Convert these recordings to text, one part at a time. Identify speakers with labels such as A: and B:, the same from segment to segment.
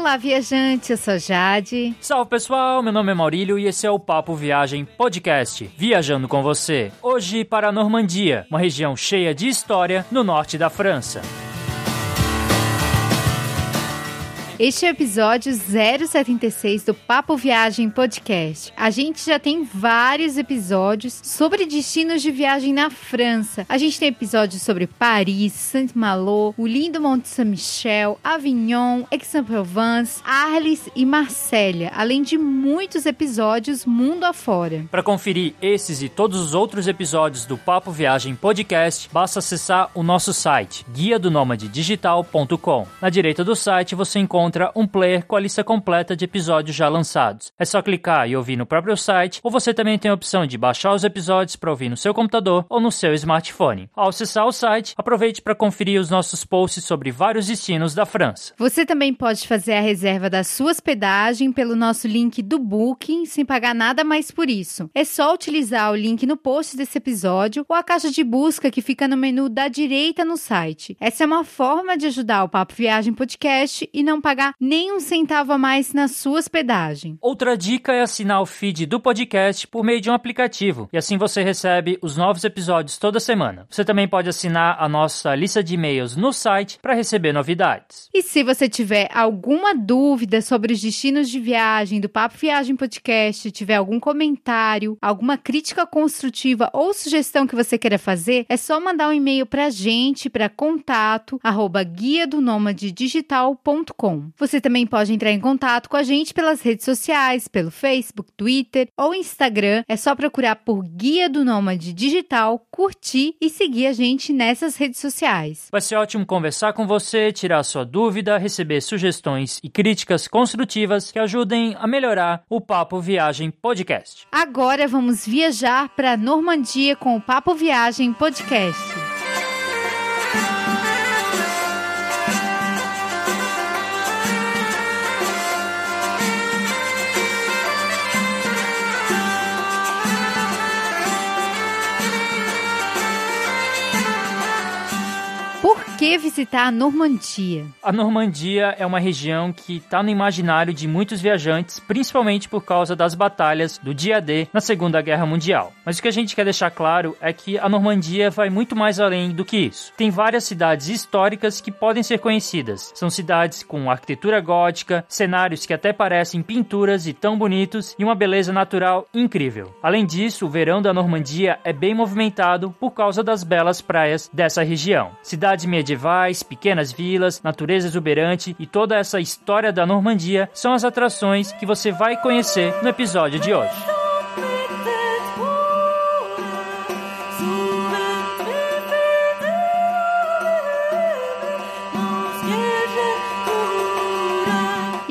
A: Olá, viajante, eu sou Jade.
B: Salve pessoal, meu nome é Maurílio e esse é o Papo Viagem Podcast, viajando com você. Hoje para a Normandia, uma região cheia de história no norte da França.
A: Este é o episódio 076 do Papo Viagem Podcast. A gente já tem vários episódios sobre destinos de viagem na França. A gente tem episódios sobre Paris, Saint-Malo, o lindo Monte Saint-Michel, Avignon, Aix-en-Provence, Arles e Marsella, além de muitos episódios mundo afora.
B: Para conferir esses e todos os outros episódios do Papo Viagem Podcast, basta acessar o nosso site, guia do digital.com. Na direita do site você encontra encontra um player com a lista completa de episódios já lançados. É só clicar e ouvir no próprio site, ou você também tem a opção de baixar os episódios para ouvir no seu computador ou no seu smartphone. Ao acessar o site, aproveite para conferir os nossos posts sobre vários destinos da França.
A: Você também pode fazer a reserva da sua hospedagem pelo nosso link do Booking sem pagar nada mais por isso. É só utilizar o link no post desse episódio ou a caixa de busca que fica no menu da direita no site. Essa é uma forma de ajudar o Papo Viagem Podcast e não pagar pagar nem um centavo a mais na sua hospedagem.
B: Outra dica é assinar o feed do podcast por meio de um aplicativo, e assim você recebe os novos episódios toda semana. Você também pode assinar a nossa lista de e-mails no site para receber novidades.
A: E se você tiver alguma dúvida sobre os destinos de viagem do Papo Viagem Podcast, tiver algum comentário, alguma crítica construtiva ou sugestão que você queira fazer, é só mandar um e-mail para a gente para contato arroba guia do digital.com. Você também pode entrar em contato com a gente pelas redes sociais, pelo Facebook, Twitter ou Instagram. É só procurar por Guia do Nômade Digital, curtir e seguir a gente nessas redes sociais.
B: Vai ser ótimo conversar com você, tirar sua dúvida, receber sugestões e críticas construtivas que ajudem a melhorar o Papo Viagem Podcast.
A: Agora vamos viajar para a Normandia com o Papo Viagem Podcast. Que visitar a Normandia?
B: A Normandia é uma região que está no imaginário de muitos viajantes, principalmente por causa das batalhas do dia D na Segunda Guerra Mundial. Mas o que a gente quer deixar claro é que a Normandia vai muito mais além do que isso. Tem várias cidades históricas que podem ser conhecidas. São cidades com arquitetura gótica, cenários que até parecem pinturas e tão bonitos e uma beleza natural incrível. Além disso, o verão da Normandia é bem movimentado por causa das belas praias dessa região. Cidades medievais medievais, pequenas vilas, natureza exuberante e toda essa história da Normandia são as atrações que você vai conhecer no episódio de hoje.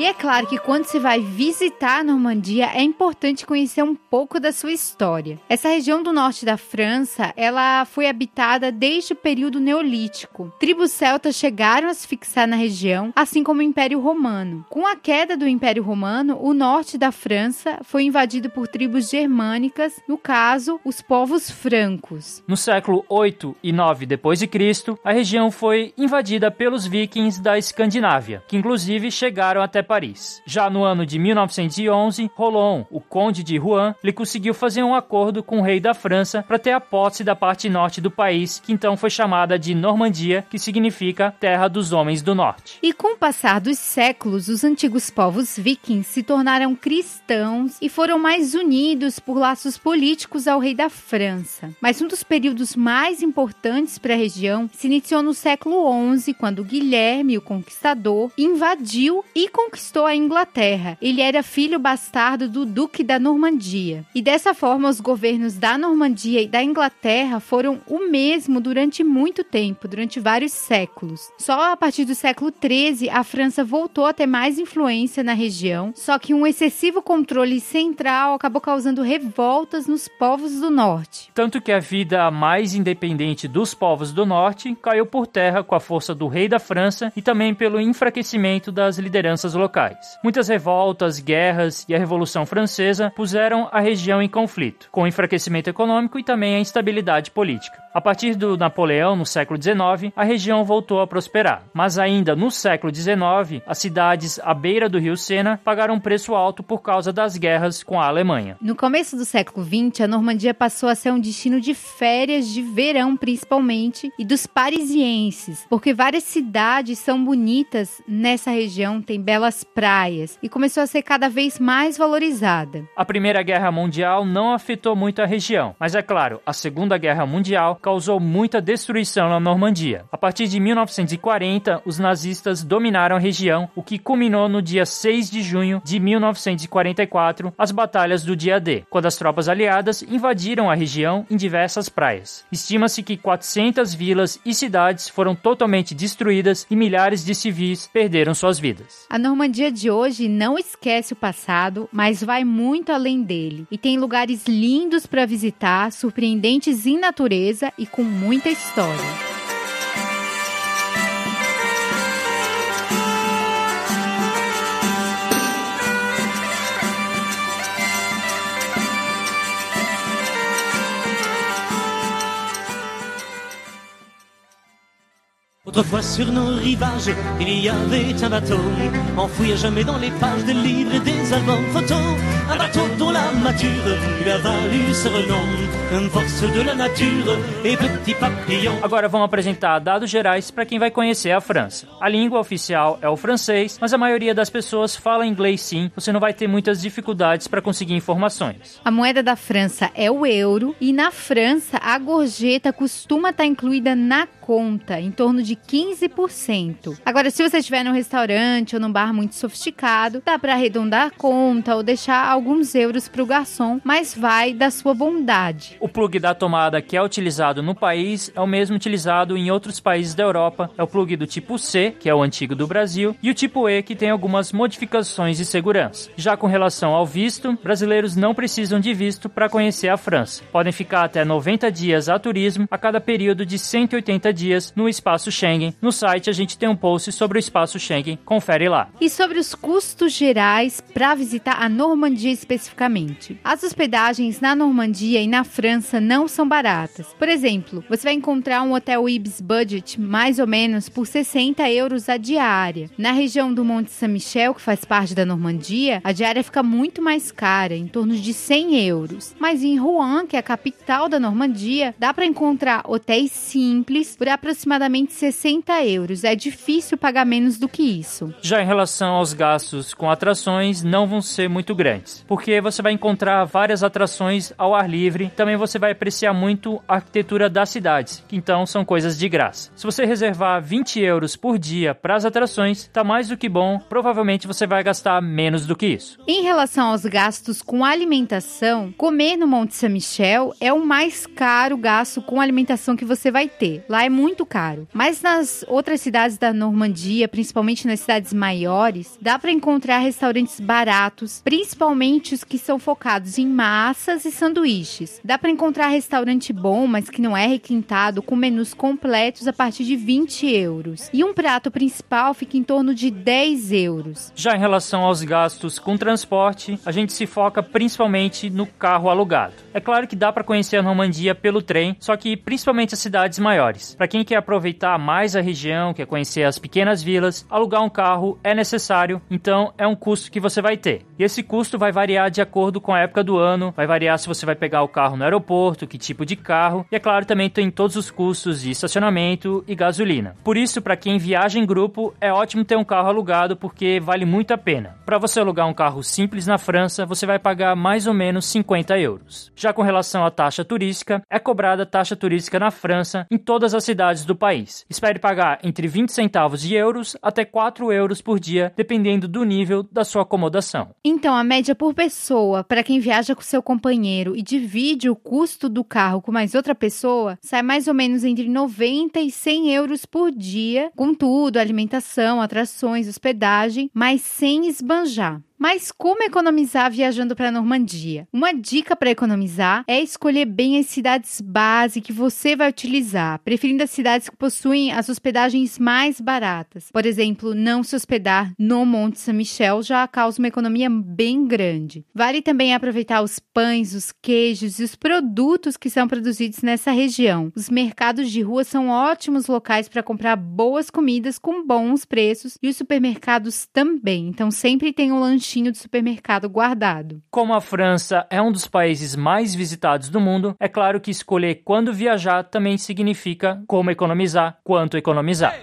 A: É claro que quando se vai visitar a Normandia, é importante conhecer um pouco da sua história. Essa região do norte da França, ela foi habitada desde o período neolítico. Tribos celtas chegaram a se fixar na região, assim como o Império Romano. Com a queda do Império Romano, o norte da França foi invadido por tribos germânicas, no caso, os povos francos.
B: No século 8 e 9 depois de Cristo, a região foi invadida pelos vikings da Escandinávia, que inclusive chegaram até Paris. Já no ano de 1911, Rolon, o conde de Rouen, lhe conseguiu fazer um acordo com o rei da França para ter a posse da parte norte do país, que então foi chamada de Normandia, que significa Terra dos Homens do Norte.
A: E com o passar dos séculos, os antigos povos vikings se tornaram cristãos e foram mais unidos por laços políticos ao rei da França. Mas um dos períodos mais importantes para a região se iniciou no século XI, quando Guilherme, o Conquistador, invadiu e conquistou conquistou a Inglaterra. Ele era filho bastardo do Duque da Normandia. E dessa forma, os governos da Normandia e da Inglaterra foram o mesmo durante muito tempo, durante vários séculos. Só a partir do século XIII, a França voltou a ter mais influência na região, só que um excessivo controle central acabou causando revoltas nos povos do norte.
B: Tanto que a vida mais independente dos povos do norte caiu por terra com a força do rei da França e também pelo enfraquecimento das lideranças locais locais. Muitas revoltas, guerras e a Revolução Francesa puseram a região em conflito, com o enfraquecimento econômico e também a instabilidade política. A partir do Napoleão, no século XIX, a região voltou a prosperar. Mas ainda no século XIX, as cidades à beira do rio Sena pagaram um preço alto por causa das guerras com a Alemanha.
A: No começo do século XX, a Normandia passou a ser um destino de férias de verão, principalmente, e dos parisienses, porque várias cidades são bonitas nessa região, tem belas praias, e começou a ser cada vez mais valorizada.
B: A Primeira Guerra Mundial não afetou muito a região, mas é claro, a Segunda Guerra Mundial causou muita destruição na Normandia. A partir de 1940, os nazistas dominaram a região, o que culminou no dia 6 de junho de 1944, as batalhas do dia D, quando as tropas aliadas invadiram a região em diversas praias. Estima-se que 400 vilas e cidades foram totalmente destruídas e milhares de civis perderam suas vidas.
A: A Normandia de hoje não esquece o passado, mas vai muito além dele e tem lugares lindos para visitar, surpreendentes em natureza e com muita história.
C: Autrefois sur nos rivages, il y avait un bateau, enfoui à jamais dans les pages des livres et des albums photos. Un bateau dont la mature lui a valu ce renom, force de la nature et petit papillon.
B: Agora vamos apresentar dados gerais para quem vai conhecer a França. A língua oficial é o francês, mas a maioria das pessoas fala inglês sim, você não vai ter muitas dificuldades para conseguir informações.
A: A moeda da França é o euro e na França a gorjeta costuma estar incluída na conta, em torno de 15%. Agora, se você estiver num restaurante ou num bar muito sofisticado, dá para arredondar a conta ou deixar alguns euros para o garçom, mas vai da sua bondade.
B: O plug da tomada que é utilizado no país é o mesmo utilizado em outros países da Europa. É o plug do tipo C, que é o antigo do Brasil, e o tipo E, que tem algumas modificações de segurança. Já com relação ao visto, brasileiros não precisam de visto para conhecer a França. Podem ficar até 90 dias a turismo a cada período de 180 dias no espaço Schengen. No site a gente tem um post sobre o espaço Schengen, confere lá.
A: E sobre os custos gerais para visitar a Normandia especificamente. As hospedagens na Normandia e na França não são baratas. Por exemplo, você vai encontrar um hotel Ibis Budget mais ou menos por 60 euros a diária. Na região do Monte Saint-Michel, que faz parte da Normandia, a diária fica muito mais cara, em torno de 100 euros. Mas em Rouen, que é a capital da Normandia, dá para encontrar hotéis simples por aproximadamente 60 euros. É difícil pagar menos do que isso.
B: Já em relação aos gastos com atrações, não vão ser muito grandes, porque você vai encontrar várias atrações ao ar livre. Também você vai apreciar muito a arquitetura das cidades, que então são coisas de graça. Se você reservar 20 euros por dia para as atrações, tá mais do que bom. Provavelmente você vai gastar menos do que isso.
A: Em relação aos gastos com alimentação, comer no Monte Saint-Michel é o mais caro gasto com alimentação que você vai ter. Lá é muito caro. Mas nas outras cidades da Normandia, principalmente nas cidades maiores, dá para encontrar restaurantes baratos, principalmente os que são focados em massas e sanduíches. Dá para encontrar restaurante bom, mas que não é requintado, com menus completos a partir de 20 euros. E um prato principal fica em torno de 10 euros.
B: Já em relação aos gastos com transporte, a gente se foca principalmente no carro alugado. É claro que dá para conhecer a Normandia pelo trem, só que principalmente as cidades maiores. Para quem quer aproveitar mais a região, quer conhecer as pequenas vilas, alugar um carro é necessário, então é um custo que você vai ter. E esse custo vai variar de acordo com a época do ano, vai variar se você vai pegar o carro no aeroporto, que tipo de carro, e é claro também tem todos os custos de estacionamento e gasolina. Por isso, para quem viaja em grupo, é ótimo ter um carro alugado porque vale muito a pena. Para você alugar um carro simples na França, você vai pagar mais ou menos 50 euros. Já com relação à taxa turística, é cobrada taxa turística na França em todas as cidades do país. Espere pagar entre 20 centavos de euros até 4 euros por dia, dependendo do nível da sua acomodação.
A: Então, a média por pessoa, para quem viaja com seu companheiro e divide o custo do carro com mais outra pessoa, sai mais ou menos entre 90 e 100 euros por dia, com tudo, alimentação, atrações, hospedagem, mas sem esbanjar. Mas como economizar viajando para a Normandia? Uma dica para economizar é escolher bem as cidades base que você vai utilizar, preferindo as cidades que possuem as hospedagens mais baratas. Por exemplo, não se hospedar no Monte Saint-Michel já causa uma economia bem grande. Vale também aproveitar os pães, os queijos e os produtos que são produzidos nessa região. Os mercados de rua são ótimos locais para comprar boas comidas com bons preços e os supermercados também. Então sempre tem um lanchinho de supermercado guardado.
B: Como a França é um dos países mais visitados do mundo, é claro que escolher quando viajar também significa como economizar, quanto economizar.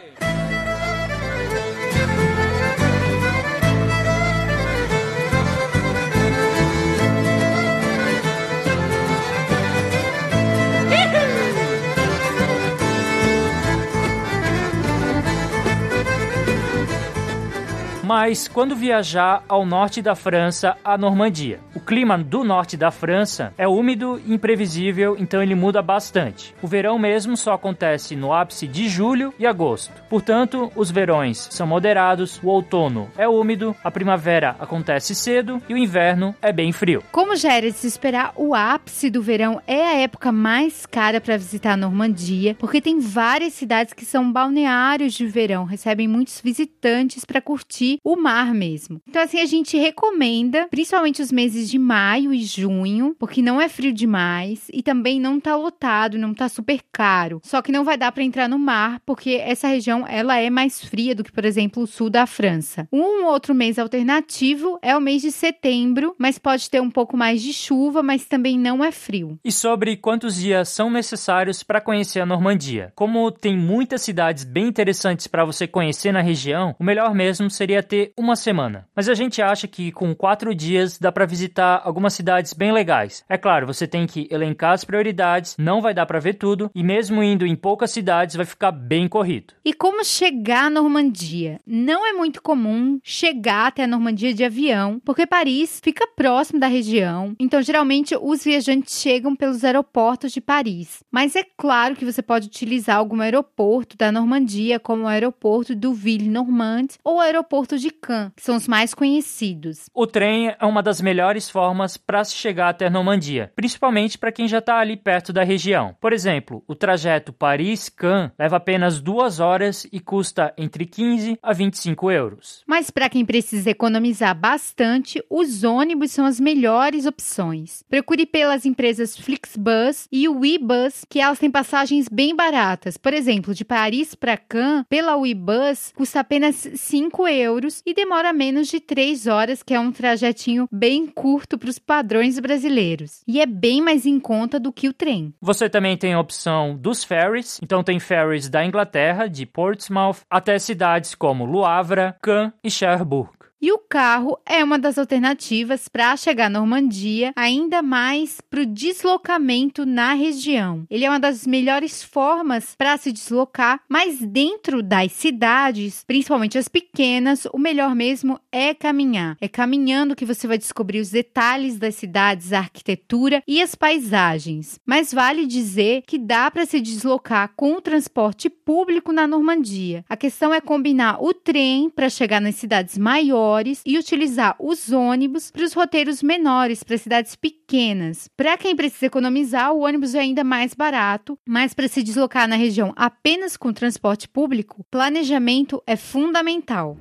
B: Mas quando viajar ao norte da França, a Normandia. O clima do norte da França é úmido e imprevisível, então ele muda bastante. O verão mesmo só acontece no ápice de julho e agosto. Portanto, os verões são moderados, o outono é úmido, a primavera acontece cedo e o inverno é bem frio.
A: Como já era de se esperar, o ápice do verão é a época mais cara para visitar a Normandia, porque tem várias cidades que são balneários de verão, recebem muitos visitantes para curtir o mar mesmo. Então, assim, a gente recomenda, principalmente os meses de maio e junho, porque não é frio demais e também não tá lotado, não tá super caro. Só que não vai dar para entrar no mar, porque essa região ela é mais fria do que, por exemplo, o sul da França. Um outro mês alternativo é o mês de setembro, mas pode ter um pouco mais de chuva, mas também não é frio.
B: E sobre quantos dias são necessários para conhecer a Normandia? Como tem muitas cidades bem interessantes para você conhecer na região, o melhor mesmo seria ter uma semana. Mas a gente acha que com quatro dias dá para visitar algumas cidades bem legais. É claro, você tem que elencar as prioridades, não vai dar para ver tudo, e mesmo indo em poucas cidades vai ficar bem corrido.
A: E como chegar à Normandia? Não é muito comum chegar até a Normandia de avião, porque Paris fica próximo da região, então geralmente os viajantes chegam pelos aeroportos de Paris. Mas é claro que você pode utilizar algum aeroporto da Normandia, como o aeroporto do Ville-Normand ou o aeroporto de Caen, que são os mais conhecidos.
B: O trem é uma das melhores formas para se chegar até Normandia, principalmente para quem já está ali perto da região. Por exemplo, o trajeto Paris-Caen leva apenas duas horas e custa entre 15 a 25 euros.
A: Mas para quem precisa economizar bastante, os ônibus são as melhores opções. Procure pelas empresas Flixbus e WeBus, que elas têm passagens bem baratas. Por exemplo, de Paris para Caen, pela WeBus, custa apenas 5 euros e demora menos de 3 horas, que é um trajetinho bem curto para os padrões brasileiros. E é bem mais em conta do que o trem.
B: Você também tem a opção dos ferries, então tem ferries da Inglaterra, de Portsmouth, até cidades como Luavra, Caen e Cherbourg.
A: E o carro é uma das alternativas para chegar à Normandia, ainda mais para o deslocamento na região. Ele é uma das melhores formas para se deslocar, mas dentro das cidades, principalmente as pequenas, o melhor mesmo é caminhar. É caminhando que você vai descobrir os detalhes das cidades, a arquitetura e as paisagens. Mas vale dizer que dá para se deslocar com o transporte público na Normandia. A questão é combinar o trem para chegar nas cidades maiores maiores e utilizar os ônibus para os roteiros menores, para cidades pequenas. Para quem precisa economizar, o ônibus é ainda mais barato, mas para se deslocar na região apenas com transporte público, planejamento é fundamental.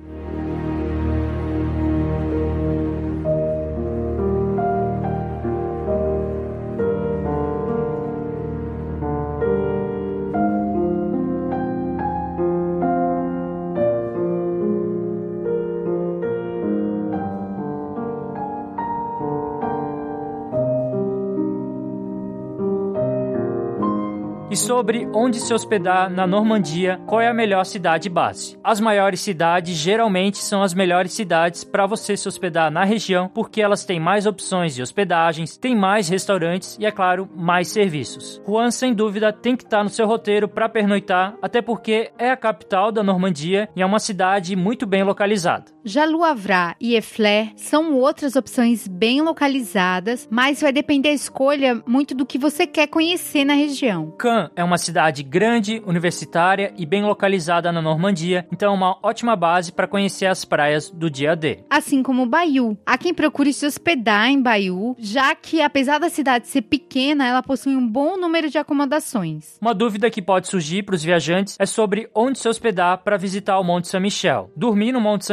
B: Sobre onde se hospedar na Normandia, qual é a melhor cidade base. As maiores cidades geralmente são as melhores cidades para você se hospedar na região, porque elas têm mais opções de hospedagens, têm mais restaurantes e, é claro, mais serviços. Rouen, sem dúvida, tem que estar tá no seu roteiro para pernoitar, até porque é a capital da Normandia e é uma cidade muito bem localizada.
A: Já Luavra e Efler são outras opções bem localizadas, mas vai depender a escolha muito do que você quer conhecer na região.
B: Caen é uma cidade grande, universitária e bem localizada na Normandia, então é uma ótima base para conhecer as praias do dia D.
A: Assim como Bayou. Há quem procure se hospedar em Bayou, já que apesar da cidade ser pequena, ela possui um bom número de acomodações.
B: Uma dúvida que pode surgir para os viajantes é sobre onde se hospedar para visitar o Monte Saint-Michel. Dormir no Monte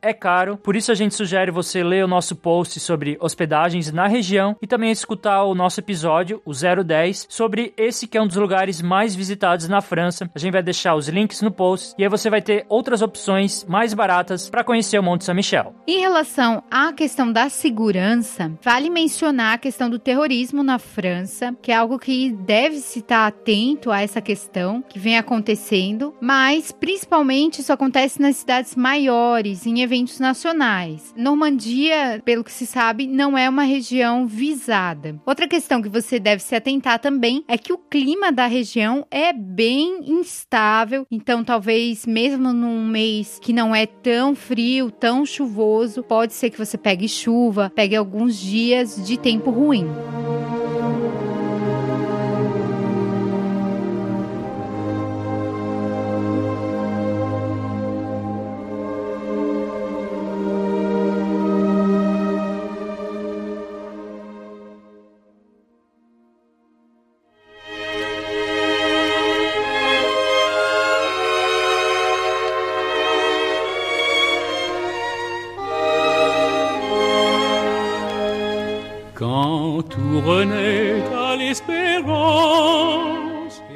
B: É caro, por isso a gente sugere você ler o nosso post sobre hospedagens na região e também escutar o nosso episódio, o 010, sobre esse que é um dos lugares mais visitados na França. A gente vai deixar os links no post e aí você vai ter outras opções mais baratas para conhecer o Monte Saint-Michel.
A: Em relação à questão da segurança, vale mencionar a questão do terrorismo na França, que é algo que deve se estar atento a essa questão que vem acontecendo, mas principalmente isso acontece nas cidades maiores, em eventos nacionais. Normandia, pelo que se sabe, não é uma região visada. Outra questão que você deve se atentar também é que o clima da região é bem instável, então talvez mesmo num mês que não é tão frio, tão chuvoso, pode ser que você pegue chuva, pegue alguns dias de tempo ruim.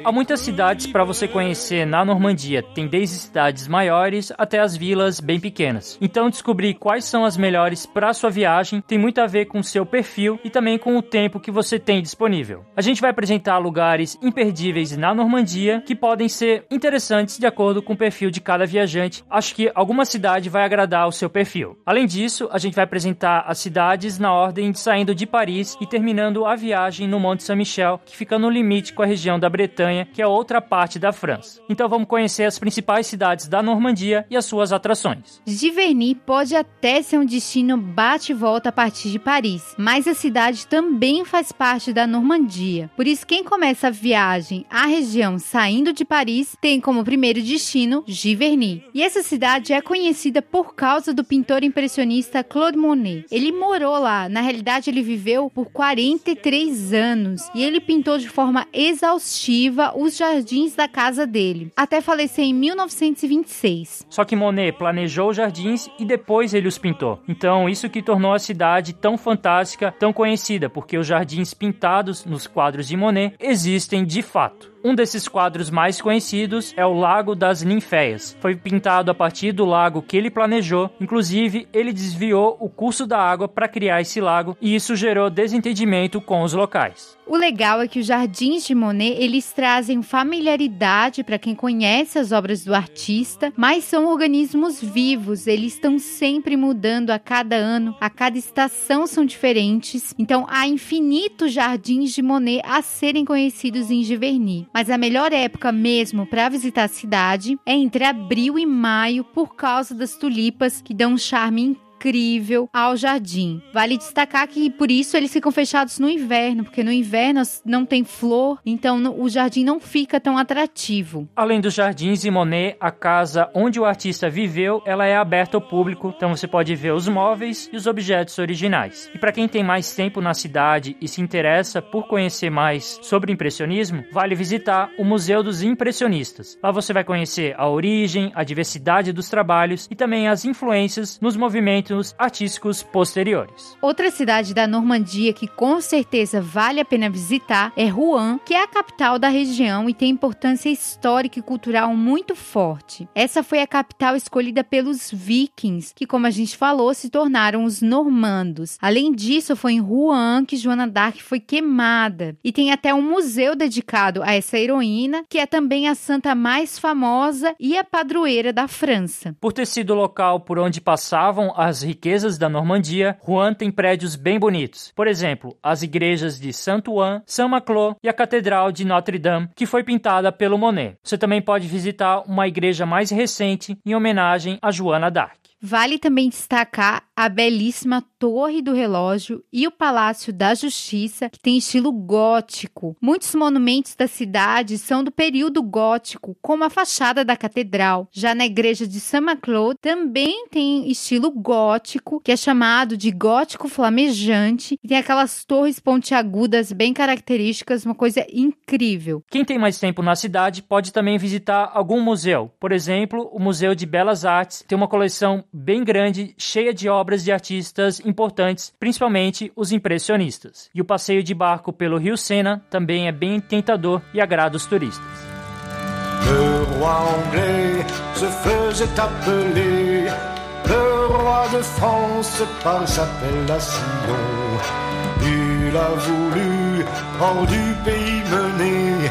B: Há muitas cidades para você conhecer na Normandia, tem desde cidades maiores até as vilas bem pequenas. Então descobrir quais são as melhores para sua viagem tem muito a ver com seu perfil e também com o tempo que você tem disponível. A gente vai apresentar lugares imperdíveis na Normandia que podem ser interessantes de acordo com o perfil de cada viajante. Acho que alguma cidade vai agradar o seu perfil. Além disso, a gente vai apresentar as cidades na ordem de saindo de Paris e terminando a viagem no Monte Saint-Michel, que fica no limite com a região da Bretanha que é outra parte da França. Então vamos conhecer as principais cidades da Normandia e as suas atrações.
A: Giverny pode até ser um destino bate e volta a partir de Paris, mas a cidade também faz parte da Normandia. Por isso, quem começa a viagem à região saindo de Paris tem como primeiro destino Giverny. E essa cidade é conhecida por causa do pintor impressionista Claude Monet. Ele morou lá, na realidade ele viveu por 43 anos e ele pintou de forma exaustiva os jardins da casa dele, até falecer em 1926.
B: Só que Monet planejou os jardins e depois ele os pintou. Então, isso que tornou a cidade tão fantástica, tão conhecida, porque os jardins pintados nos quadros de Monet existem de fato. Um desses quadros mais conhecidos é o Lago das Ninféias. Foi pintado a partir do lago que ele planejou, inclusive ele desviou o curso da água para criar esse lago e isso gerou desentendimento com os locais.
A: O legal é que os jardins de Monet, eles trazem familiaridade para quem conhece as obras do artista, mas são organismos vivos, eles estão sempre mudando a cada ano, a cada estação são diferentes. Então há infinitos jardins de Monet a serem conhecidos em Giverny. Mas a melhor época mesmo para visitar a cidade é entre abril e maio por causa das tulipas que dão um charme incrível incrível ao jardim. Vale destacar que por isso eles ficam fechados no inverno, porque no inverno não tem flor, então o jardim não fica tão atrativo.
B: Além dos jardins e Monet, a casa onde o artista viveu, ela é aberta ao público, então você pode ver os móveis e os objetos originais. E para quem tem mais tempo na cidade e se interessa por conhecer mais sobre impressionismo, vale visitar o Museu dos Impressionistas. Lá você vai conhecer a origem, a diversidade dos trabalhos e também as influências nos movimentos artísticos posteriores.
A: Outra cidade da Normandia que com certeza vale a pena visitar é Rouen, que é a capital da região e tem importância histórica e cultural muito forte. Essa foi a capital escolhida pelos vikings, que como a gente falou, se tornaram os normandos. Além disso, foi em Rouen que Joana d'Arc foi queimada. E tem até um museu dedicado a essa heroína, que é também a santa mais famosa e a padroeira da França.
B: Por ter sido o local por onde passavam as riquezas da Normandia, Rouen tem prédios bem bonitos. Por exemplo, as igrejas de Saint-Ouen, Saint-Maclot e a Catedral de Notre-Dame, que foi pintada pelo Monet. Você também pode visitar uma igreja mais recente em homenagem a Joana d'Arc.
A: Vale também destacar a belíssima Torre do Relógio e o Palácio da Justiça, que tem estilo gótico. Muitos monumentos da cidade são do período gótico, como a fachada da catedral. Já na igreja de Saint-Maclou também tem estilo gótico, que é chamado de gótico flamejante, e tem aquelas torres pontiagudas bem características, uma coisa incrível.
B: Quem tem mais tempo na cidade pode também visitar algum museu. Por exemplo, o Museu de Belas Artes tem uma coleção bem grande, cheia de obras de artistas importantes, principalmente os impressionistas. E o passeio de barco pelo Rio Sena também é bem tentador e agrada os turistas.
D: Le roi anglais se faisait appeler le roi de France par. Il a voulu hors du pays mener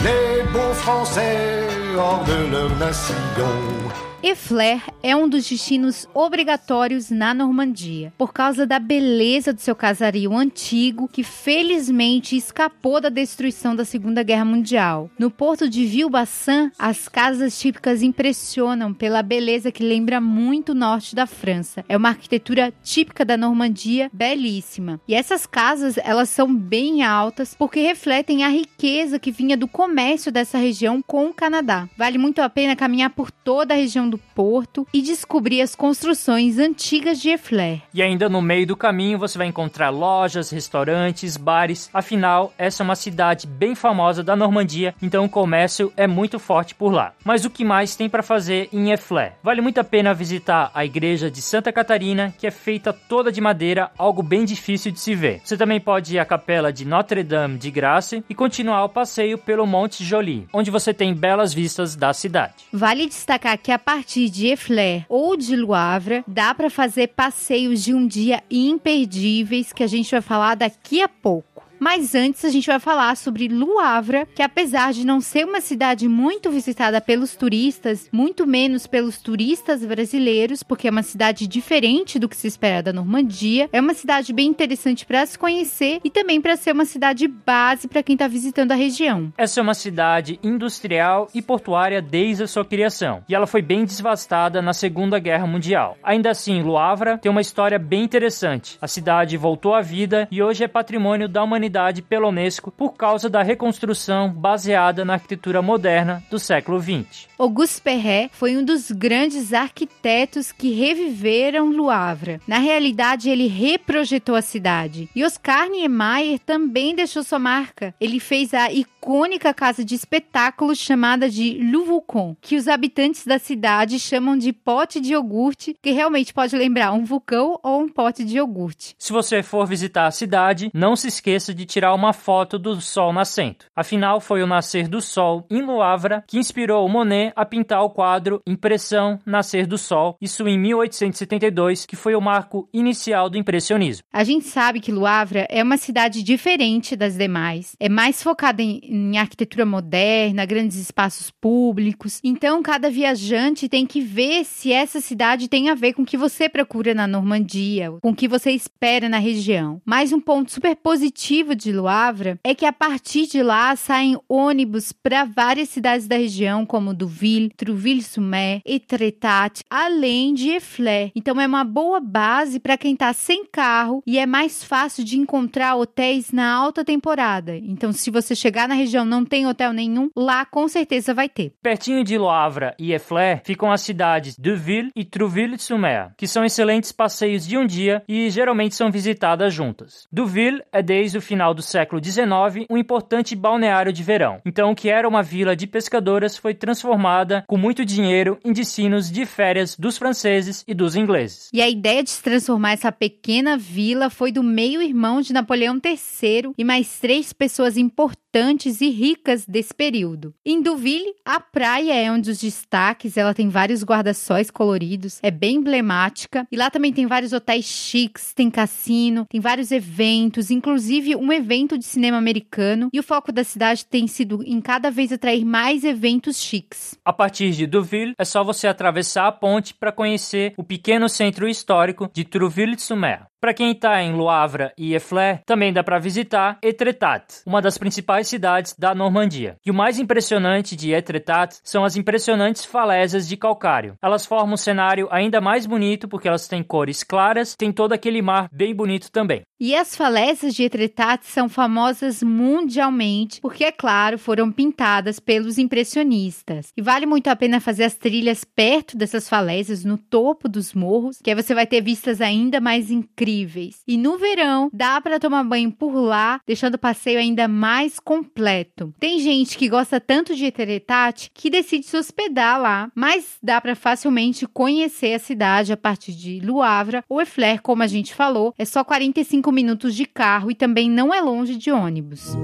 D: les beaux Français hors de leur nation.
A: Eflair é um dos destinos obrigatórios na Normandia, por causa da beleza do seu casario antigo, que felizmente escapou da destruição da Segunda Guerra Mundial. No porto de Villebassin, as casas típicas impressionam pela beleza que lembra muito o norte da França. É uma arquitetura típica da Normandia, belíssima. E essas casas, elas são bem altas porque refletem a riqueza que vinha do comércio dessa região com o Canadá. Vale muito a pena caminhar por toda a região do porto e descobrir as construções antigas de Eflair.
B: E ainda no meio do caminho você vai encontrar lojas, restaurantes, bares. Afinal, essa é uma cidade bem famosa da Normandia, então o comércio é muito forte por lá. Mas o que mais tem para fazer em Eflair? Vale muito a pena visitar a igreja de Santa Catarina, que é feita toda de madeira, algo bem difícil de se ver. Você também pode ir à capela de Notre Dame de Graça e continuar o passeio pelo Monte Joly, onde você tem belas vistas da cidade.
A: Vale destacar que a partir de Eflair ou de Luavra, dá para fazer passeios de um dia imperdíveis que a gente vai falar daqui a pouco. Mas antes a gente vai falar sobre Luavra, que apesar de não ser uma cidade muito visitada pelos turistas, muito menos pelos turistas brasileiros, porque é uma cidade diferente do que se espera da Normandia, é uma cidade bem interessante para se conhecer e também para ser uma cidade base para quem está visitando a região.
B: Essa é uma cidade industrial e portuária desde a sua criação, e ela foi bem devastada na Segunda Guerra Mundial. Ainda assim, Luavra tem uma história bem interessante. A cidade voltou à vida e hoje é patrimônio da humanidade humanidade pela Unesco por causa da reconstrução baseada na arquitetura moderna do século XX.
A: Auguste Perret foi um dos grandes arquitetos que reviveram Luavra. Na realidade, ele reprojetou a cidade. E Oscar Niemeyer também deixou sua marca. Ele fez a icônica casa de espetáculos chamada de Louvrecon, que os habitantes da cidade chamam de pote de iogurte, que realmente pode lembrar um vulcão ou um pote de iogurte.
B: Se você for visitar a cidade, não se esqueça de tirar uma foto do sol nascendo. Afinal, foi o nascer do sol em Luavra que inspirou Monet a pintar o quadro Impressão Nascer do Sol, isso em 1872, que foi o marco inicial do impressionismo.
A: A gente sabe que Luavra é uma cidade diferente das demais, é mais focada em, em arquitetura moderna, grandes espaços públicos. Então, cada viajante tem que ver se essa cidade tem a ver com o que você procura na Normandia, com o que você espera na região. Mais um ponto super positivo de Luavra é que a partir de lá saem ônibus para várias cidades da região, como Duville, Trouville-Sumé, Etretat, além de Eflé. Então é uma boa base para quem está sem carro e é mais fácil de encontrar hotéis na alta temporada. Então, se você chegar na região não tem hotel nenhum, lá com certeza vai ter.
B: Pertinho de Loavre e Eflé ficam as cidades Duville e Trouville-Sumé, que são excelentes passeios de um dia e geralmente são visitadas juntas. Duville é desde o final do século XIX um importante balneário de verão. Então, o que era uma vila de pescadoras foi transformada com muito dinheiro em destinos de férias dos franceses e dos ingleses.
A: E a ideia de se transformar essa pequena vila foi do meio-irmão de Napoleão III e mais três pessoas importantes e ricas desse período. Em Duville, a praia é um dos destaques, ela tem vários guarda-sóis coloridos, é bem emblemática. E lá também tem vários hotéis chiques, tem cassino, tem vários eventos, inclusive um evento de cinema americano. E o foco da cidade tem sido em cada vez atrair mais eventos chiques.
B: A partir de Deauville, é só você atravessar a ponte para conhecer o pequeno centro histórico de Trouville-sur-Mer. Para quem está em Loavre e Eflé, também dá para visitar Etretat, uma das principais cidades da Normandia. E o mais impressionante de Etretat são as impressionantes falésias de calcário. Elas formam um cenário ainda mais bonito porque elas têm cores claras, tem todo aquele mar bem bonito também.
A: E as falésias de Etretat são famosas mundialmente porque, é claro, foram pintadas pelos impressionistas. E vale muito a pena fazer as trilhas perto dessas falésias, no topo dos morros, que aí você vai ter vistas ainda mais incríveis. E no verão, dá para tomar banho por lá, deixando o passeio ainda mais completo. Tem gente que gosta tanto de Etretat que decide se hospedar lá, mas dá para facilmente conhecer a cidade a partir de Luavra ou Efler, como a gente falou. É só 45 minutos de carro e também não é longe de ônibus.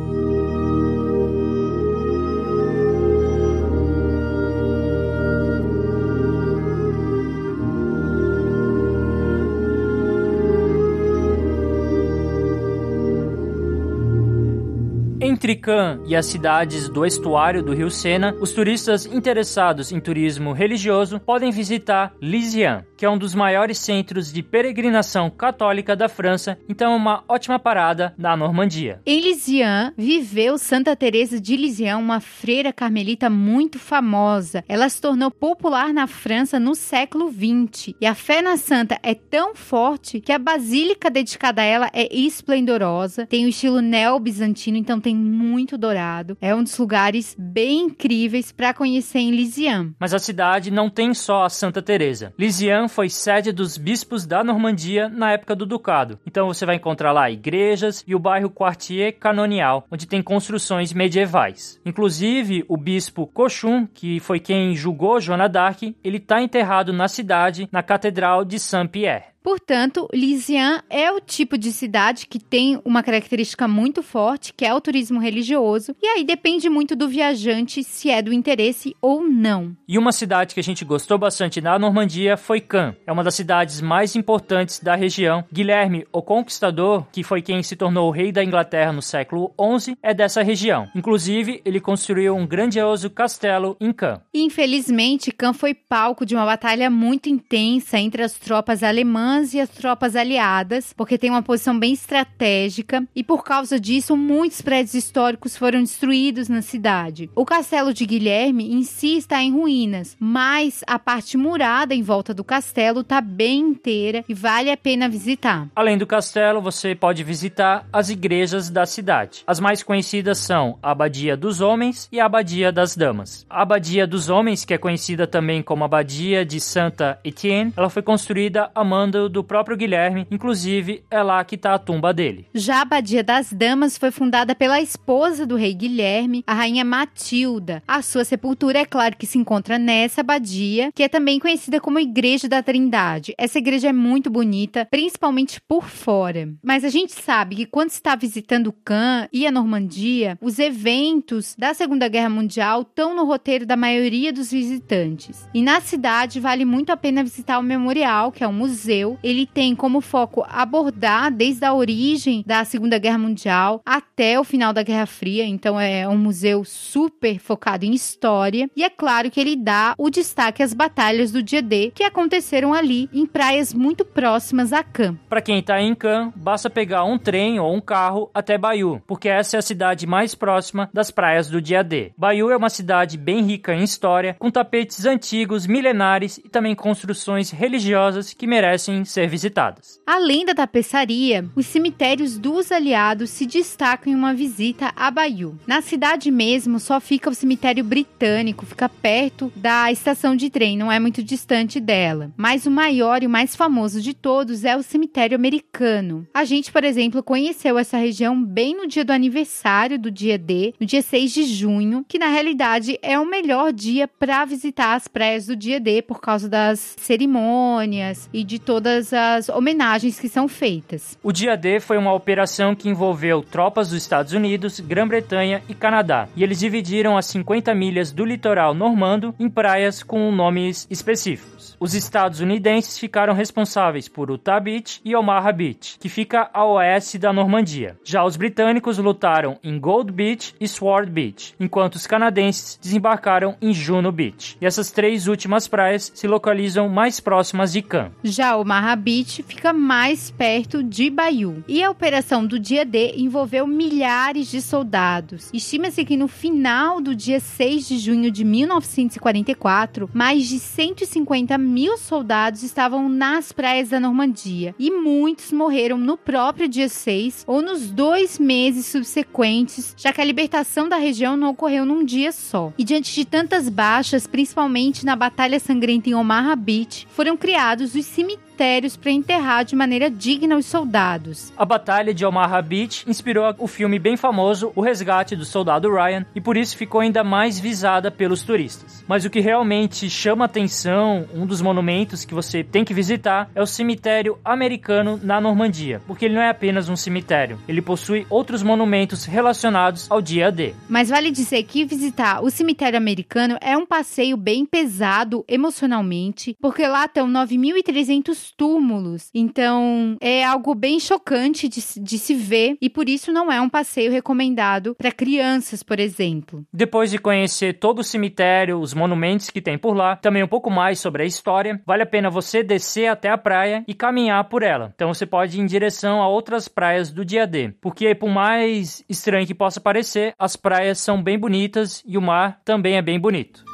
B: Entre Cannes e as cidades do estuário do rio Sena, os turistas interessados em turismo religioso podem visitar Lisieux, que é um dos maiores centros de peregrinação católica da França, então é uma ótima parada na Normandia.
A: Em Lisieux viveu Santa Teresa de Lisieux, uma freira carmelita muito famosa. Ela se tornou popular na França no século XX e a fé na santa é tão forte que a basílica dedicada a ela é esplendorosa, tem o estilo neo-bizantino, então tem muito dourado. É um dos lugares bem incríveis para conhecer em Lisieux.
B: Mas a cidade não tem só a Santa Teresa. Lisieux foi sede dos bispos da Normandia na época do ducado. Então você vai encontrar lá igrejas e o bairro Quartier Canonial, onde tem construções medievais. Inclusive, o bispo Cochum, que foi quem julgou Joana d'Arc, ele está enterrado na cidade, na Catedral de Saint-Pierre.
A: Portanto, Lisieux é o tipo de cidade que tem uma característica muito forte, que é o turismo religioso, e aí depende muito do viajante se é do interesse ou não.
B: E uma cidade que a gente gostou bastante na Normandia foi Caen. É uma das cidades mais importantes da região. Guilherme, o Conquistador, que foi quem se tornou o rei da Inglaterra no século XI, é dessa região. Inclusive, ele construiu um grandioso castelo em Caen.
A: Infelizmente, Caen foi palco de uma batalha muito intensa entre as tropas alemãs e as tropas aliadas, porque tem uma posição bem estratégica e por causa disso muitos prédios históricos foram destruídos na cidade. O castelo de Guilherme em si está em ruínas, mas a parte murada em volta do castelo está bem inteira e vale a pena visitar.
B: Além do castelo, você pode visitar as igrejas da cidade. As mais conhecidas são a Abadia dos Homens e a Abadia das Damas. A Abadia dos Homens, que é conhecida também como Abadia de Santa Etienne, ela foi construída a do próprio Guilherme, inclusive é lá que está a tumba dele.
A: Já a Abadia das Damas foi fundada pela esposa do rei Guilherme, a rainha Matilda. A sua sepultura, é claro que se encontra nessa abadia, que é também conhecida como Igreja da Trindade. Essa igreja é muito bonita, principalmente por fora. Mas a gente sabe que quando está visitando Cannes e a Normandia, os eventos da Segunda Guerra Mundial estão no roteiro da maioria dos visitantes. E na cidade vale muito a pena visitar o memorial, que é um museu ele tem como foco abordar desde a origem da Segunda Guerra Mundial até o final da Guerra Fria. Então é um museu super focado em história. E é claro que ele dá o destaque às batalhas do dia D que aconteceram ali em praias muito próximas a Cannes.
B: Para quem está em Cannes, basta pegar um trem ou um carro até Bayeux, porque essa é a cidade mais próxima das praias do dia D. Bayeux é uma cidade bem rica em história, com tapetes antigos, milenares e também construções religiosas que merecem ser visitadas.
A: Além da tapeçaria, os cemitérios dos aliados se destacam em uma visita a Bayeux. Na cidade mesmo só fica o cemitério britânico, fica perto da estação de trem, não é muito distante dela. Mas o maior e o mais famoso de todos é o cemitério americano. A gente, por exemplo, conheceu essa região bem no dia do aniversário do dia D, no dia 6 de junho, que na realidade é o melhor dia para visitar as praias do dia D por causa das cerimônias e de todas as homenagens que são feitas.
B: O dia D foi uma operação que envolveu tropas dos Estados Unidos, Grã-Bretanha e Canadá, e eles dividiram as 50 milhas do litoral normando em praias com nomes específicos. Os estadunidenses ficaram responsáveis por Utah Beach e Omaha Beach, que fica a oeste da Normandia. Já os britânicos lutaram em Gold Beach e Sword Beach, enquanto os canadenses desembarcaram em Juno Beach. E essas três últimas praias se localizam mais próximas de Cannes.
A: Já Omaha Beach fica mais perto de Bayou. E a operação do dia D envolveu milhares de soldados. Estima-se que no final do dia 6 de junho de 1944, mais de 150 mil soldados estavam nas praias da Normandia e muitos morreram no próprio dia 6 ou nos dois meses subsequentes, já que a libertação da região não ocorreu num dia só. E diante de tantas baixas, principalmente na Batalha Sangrenta em Omaha Beach, foram criados os cemitérios cemitérios para enterrar de maneira digna os soldados.
B: A Batalha de Omaha Beach inspirou o filme bem famoso O Resgate do Soldado Ryan e por isso ficou ainda mais visada pelos turistas. Mas o que realmente chama atenção, um dos monumentos que você tem que visitar, é o cemitério americano na Normandia, porque ele não é apenas um cemitério, ele possui outros monumentos relacionados ao dia D.
A: Mas vale dizer que visitar o cemitério americano é um passeio bem pesado emocionalmente, porque lá estão 9.300 túmulos. Então, é algo bem chocante de, de se ver e por isso não é um passeio recomendado para crianças, por exemplo.
B: Depois de conhecer todo o cemitério, os monumentos que tem por lá, também um pouco mais sobre a história, vale a pena você descer até a praia e caminhar por ela. Então você pode ir em direção a outras praias do dia D, porque por mais estranho que possa parecer, as praias são bem bonitas e o mar também é bem bonito.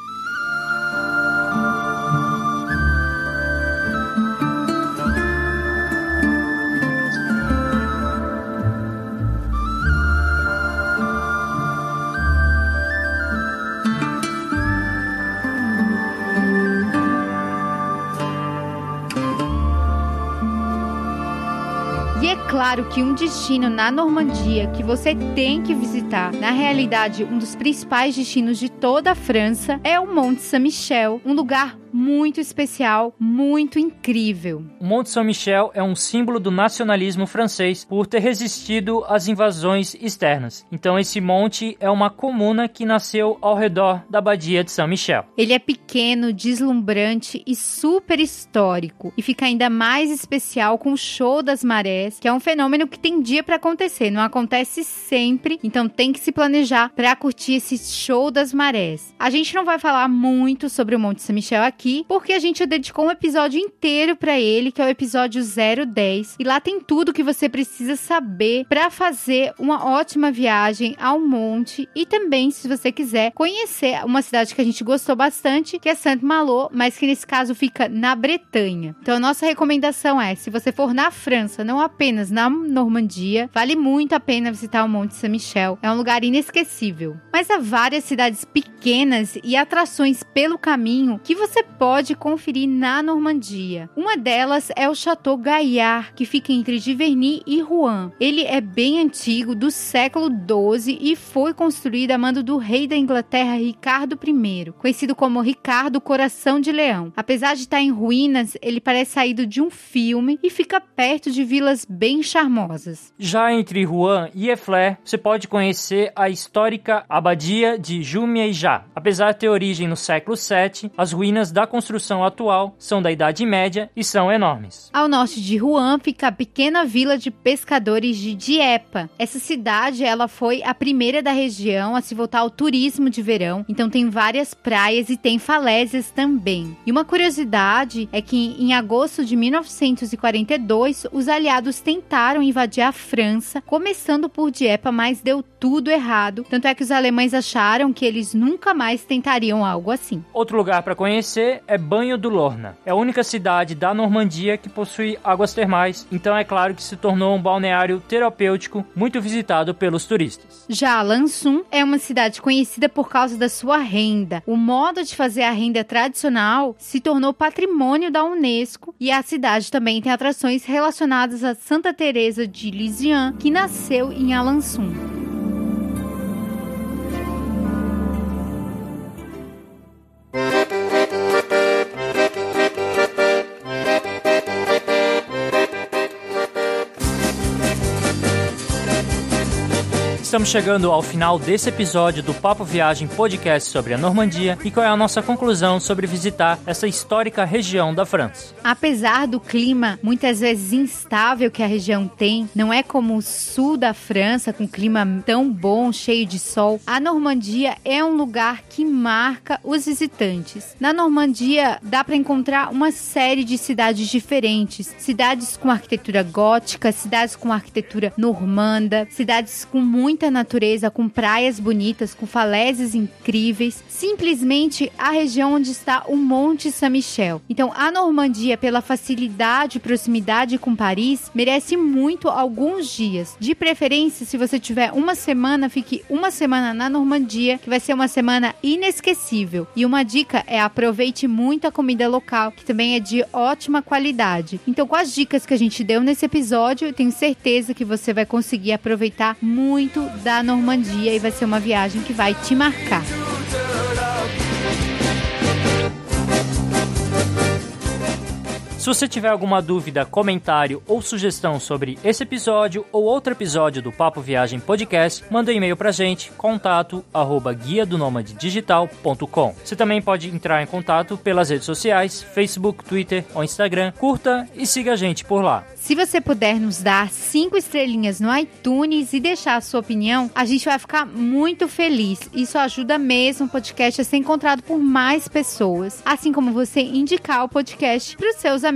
A: Claro que um destino na Normandia que você tem que visitar, na realidade, um dos principais destinos de toda a França, é o Monte Saint-Michel, um lugar muito especial, muito incrível.
B: O Monte Saint-Michel é um símbolo do nacionalismo francês por ter resistido às invasões externas. Então esse monte é uma comuna que nasceu ao redor da abadia de Saint-Michel.
A: Ele é pequeno, deslumbrante e super histórico e fica ainda mais especial com o show das marés, que é um fenômeno que tem dia para acontecer, não acontece sempre, então tem que se planejar para curtir esse show das marés. A gente não vai falar muito sobre o Monte Saint-Michel aqui aqui, porque a gente dedicou um episódio inteiro para ele, que é o episódio 010. E lá tem tudo que você precisa saber para fazer uma ótima viagem ao monte e também, se você quiser, conhecer uma cidade que a gente gostou bastante, que é Saint-Malo, mas que nesse caso fica na Bretanha. Então a nossa recomendação é, se você for na França, não apenas na Normandia, vale muito a pena visitar o Monte Saint-Michel. É um lugar inesquecível. Mas há várias cidades pequenas e atrações pelo caminho que você pode conferir na Normandia. Uma delas é o Chateau Gaillard, que fica entre Giverny e Rouen. Ele é bem antigo, do século XII e foi construído a mando do rei da Inglaterra Ricardo I, conhecido como Ricardo Coração de Leão. Apesar de estar em ruínas, ele parece saído de um filme e fica perto de vilas bem charmosas.
B: Já entre Rouen e Eflé, você pode conhecer a histórica abadia de Jumiejá. Apesar de ter origem no século VII, as ruínas da da construção atual são da Idade Média e são enormes.
A: Ao norte de Rouen fica a pequena vila de pescadores de Dieppe. Essa cidade ela foi a primeira da região a se voltar ao turismo de verão, então tem várias praias e tem falésias também. E uma curiosidade é que em agosto de 1942 os aliados tentaram invadir a França, começando por Dieppe, mas deu tudo errado. Tanto é que os alemães acharam que eles nunca mais tentariam algo assim.
B: Outro lugar para conhecer é Banho do Lorna. É a única cidade da Normandia que possui águas termais, então é claro que se tornou um balneário terapêutico muito visitado pelos turistas.
A: Já Lansum é uma cidade conhecida por causa da sua renda. O modo de fazer a renda tradicional se tornou patrimônio da Unesco e a cidade também tem atrações relacionadas a Santa Teresa de Lisieux, que nasceu em Alançon.
B: Estamos chegando ao final desse episódio do Papo Viagem podcast sobre a Normandia e qual é a nossa conclusão sobre visitar essa histórica região da França.
A: Apesar do clima muitas vezes instável que a região tem, não é como o sul da França com clima tão bom, cheio de sol. A Normandia é um lugar que marca os visitantes. Na Normandia dá para encontrar uma série de cidades diferentes, cidades com arquitetura gótica, cidades com arquitetura normanda, cidades com muita natureza, com praias bonitas, com falésias incríveis. Simplesmente a região onde está o Monte Saint-Michel. Então, a Normandia, pela facilidade e proximidade com Paris, merece muito alguns dias. De preferência, se você tiver uma semana, fique uma semana na Normandia, que vai ser uma semana inesquecível. E uma dica é aproveite muito a comida local, que também é de ótima qualidade. Então, com as dicas que a gente deu nesse episódio, eu tenho certeza que você vai conseguir aproveitar muito da Normandia e vai ser uma viagem que vai te marcar.
B: Se você tiver alguma dúvida, comentário ou sugestão sobre esse episódio ou outro episódio do Papo Viagem Podcast, manda um e-mail pra gente, contato arroba guia do digital.com. Você também pode entrar em contato pelas redes sociais, Facebook, Twitter ou Instagram. Curta e siga a gente por lá.
A: Se você puder nos dar cinco estrelinhas no iTunes e deixar a sua opinião, a gente vai ficar muito feliz. Isso ajuda mesmo o podcast a ser encontrado por mais pessoas. Assim como você indicar o podcast para os seus amigos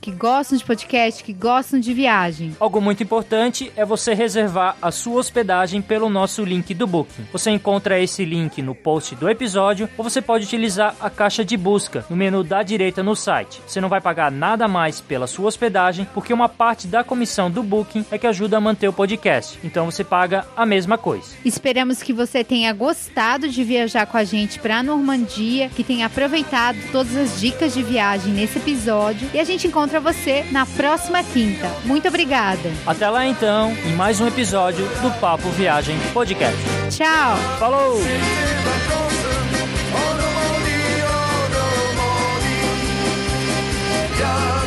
A: que gostam de podcast, que gostam de viagem.
B: Algo muito importante é você reservar a sua hospedagem pelo nosso link do Booking. Você encontra esse link no post do episódio ou você pode utilizar a caixa de busca no menu da direita no site. Você não vai pagar nada mais pela sua hospedagem porque uma parte da comissão do Booking é que ajuda a manter o podcast. Então você paga a mesma coisa.
A: Esperamos que você tenha gostado de viajar com a gente para a Normandia, que tenha aproveitado todas as dicas de viagem nesse episódio e e a gente encontra você na próxima quinta. Muito obrigada.
B: Até lá então, em mais um episódio do Papo Viagem Podcast.
A: Tchau.
B: Falou. Yeah.